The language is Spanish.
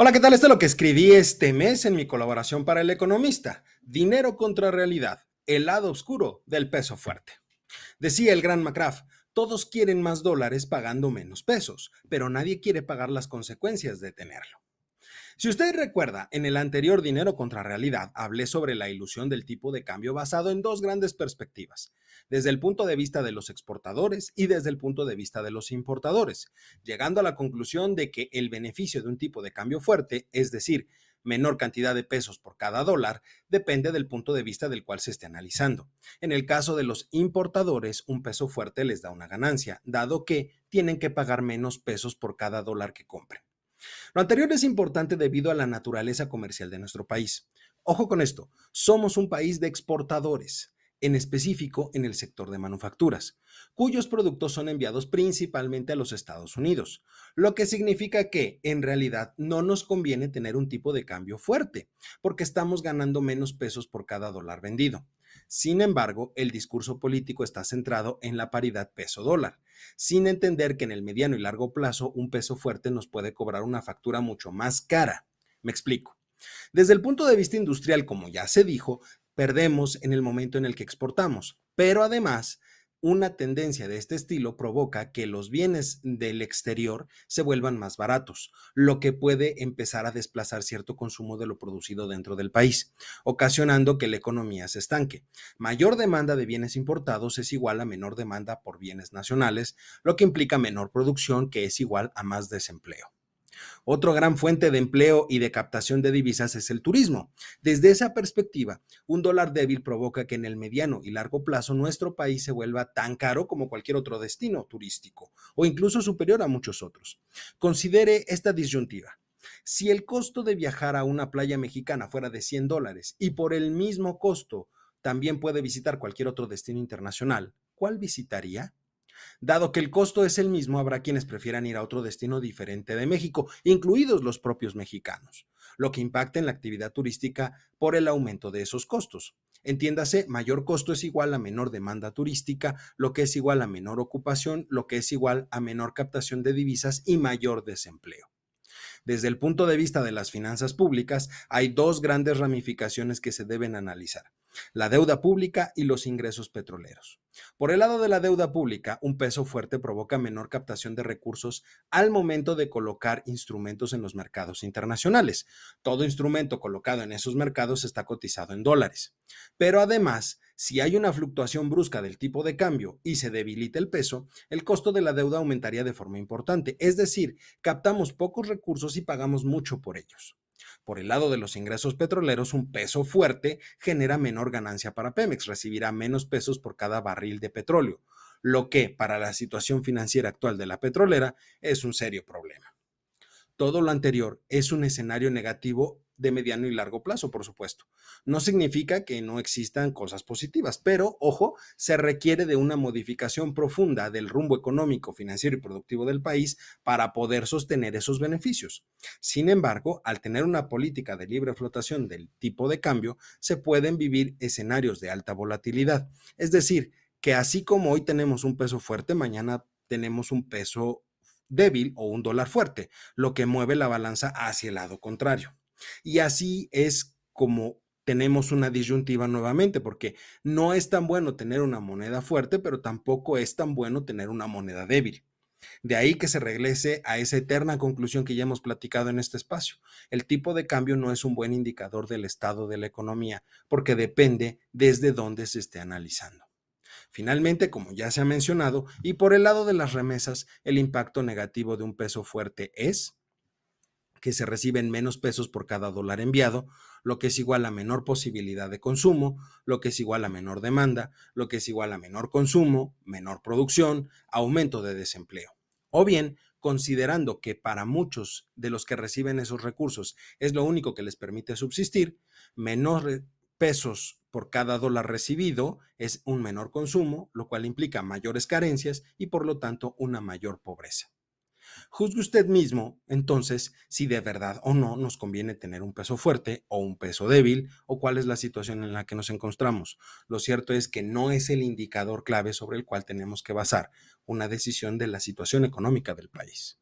Hola, ¿qué tal? Esto es lo que escribí este mes en mi colaboración para El Economista. Dinero contra realidad, el lado oscuro del peso fuerte. Decía el gran McCraft, todos quieren más dólares pagando menos pesos, pero nadie quiere pagar las consecuencias de tenerlo. Si usted recuerda, en el anterior Dinero contra Realidad hablé sobre la ilusión del tipo de cambio basado en dos grandes perspectivas, desde el punto de vista de los exportadores y desde el punto de vista de los importadores, llegando a la conclusión de que el beneficio de un tipo de cambio fuerte, es decir, menor cantidad de pesos por cada dólar, depende del punto de vista del cual se esté analizando. En el caso de los importadores, un peso fuerte les da una ganancia, dado que tienen que pagar menos pesos por cada dólar que compren. Lo anterior es importante debido a la naturaleza comercial de nuestro país. Ojo con esto, somos un país de exportadores, en específico en el sector de manufacturas, cuyos productos son enviados principalmente a los Estados Unidos, lo que significa que en realidad no nos conviene tener un tipo de cambio fuerte, porque estamos ganando menos pesos por cada dólar vendido. Sin embargo, el discurso político está centrado en la paridad peso-dólar, sin entender que en el mediano y largo plazo un peso fuerte nos puede cobrar una factura mucho más cara. Me explico. Desde el punto de vista industrial, como ya se dijo, perdemos en el momento en el que exportamos, pero además una tendencia de este estilo provoca que los bienes del exterior se vuelvan más baratos, lo que puede empezar a desplazar cierto consumo de lo producido dentro del país, ocasionando que la economía se estanque. Mayor demanda de bienes importados es igual a menor demanda por bienes nacionales, lo que implica menor producción, que es igual a más desempleo. Otra gran fuente de empleo y de captación de divisas es el turismo. Desde esa perspectiva, un dólar débil provoca que en el mediano y largo plazo nuestro país se vuelva tan caro como cualquier otro destino turístico o incluso superior a muchos otros. Considere esta disyuntiva. Si el costo de viajar a una playa mexicana fuera de 100 dólares y por el mismo costo también puede visitar cualquier otro destino internacional, ¿cuál visitaría? Dado que el costo es el mismo, habrá quienes prefieran ir a otro destino diferente de México, incluidos los propios mexicanos, lo que impacta en la actividad turística por el aumento de esos costos. Entiéndase, mayor costo es igual a menor demanda turística, lo que es igual a menor ocupación, lo que es igual a menor captación de divisas y mayor desempleo. Desde el punto de vista de las finanzas públicas, hay dos grandes ramificaciones que se deben analizar la deuda pública y los ingresos petroleros. Por el lado de la deuda pública, un peso fuerte provoca menor captación de recursos al momento de colocar instrumentos en los mercados internacionales. Todo instrumento colocado en esos mercados está cotizado en dólares. Pero además, si hay una fluctuación brusca del tipo de cambio y se debilita el peso, el costo de la deuda aumentaría de forma importante. Es decir, captamos pocos recursos y pagamos mucho por ellos. Por el lado de los ingresos petroleros, un peso fuerte genera menor ganancia para Pemex, recibirá menos pesos por cada barril de petróleo, lo que para la situación financiera actual de la petrolera es un serio problema. Todo lo anterior es un escenario negativo de mediano y largo plazo, por supuesto. No significa que no existan cosas positivas, pero, ojo, se requiere de una modificación profunda del rumbo económico, financiero y productivo del país para poder sostener esos beneficios. Sin embargo, al tener una política de libre flotación del tipo de cambio, se pueden vivir escenarios de alta volatilidad. Es decir, que así como hoy tenemos un peso fuerte, mañana tenemos un peso débil o un dólar fuerte, lo que mueve la balanza hacia el lado contrario. Y así es como tenemos una disyuntiva nuevamente, porque no es tan bueno tener una moneda fuerte, pero tampoco es tan bueno tener una moneda débil. De ahí que se regrese a esa eterna conclusión que ya hemos platicado en este espacio. El tipo de cambio no es un buen indicador del estado de la economía, porque depende desde dónde se esté analizando. Finalmente, como ya se ha mencionado, y por el lado de las remesas, el impacto negativo de un peso fuerte es que se reciben menos pesos por cada dólar enviado, lo que es igual a menor posibilidad de consumo, lo que es igual a menor demanda, lo que es igual a menor consumo, menor producción, aumento de desempleo. O bien, considerando que para muchos de los que reciben esos recursos es lo único que les permite subsistir, menor pesos por cada dólar recibido es un menor consumo, lo cual implica mayores carencias y por lo tanto una mayor pobreza. Juzgue usted mismo, entonces, si de verdad o no nos conviene tener un peso fuerte o un peso débil o cuál es la situación en la que nos encontramos. Lo cierto es que no es el indicador clave sobre el cual tenemos que basar una decisión de la situación económica del país.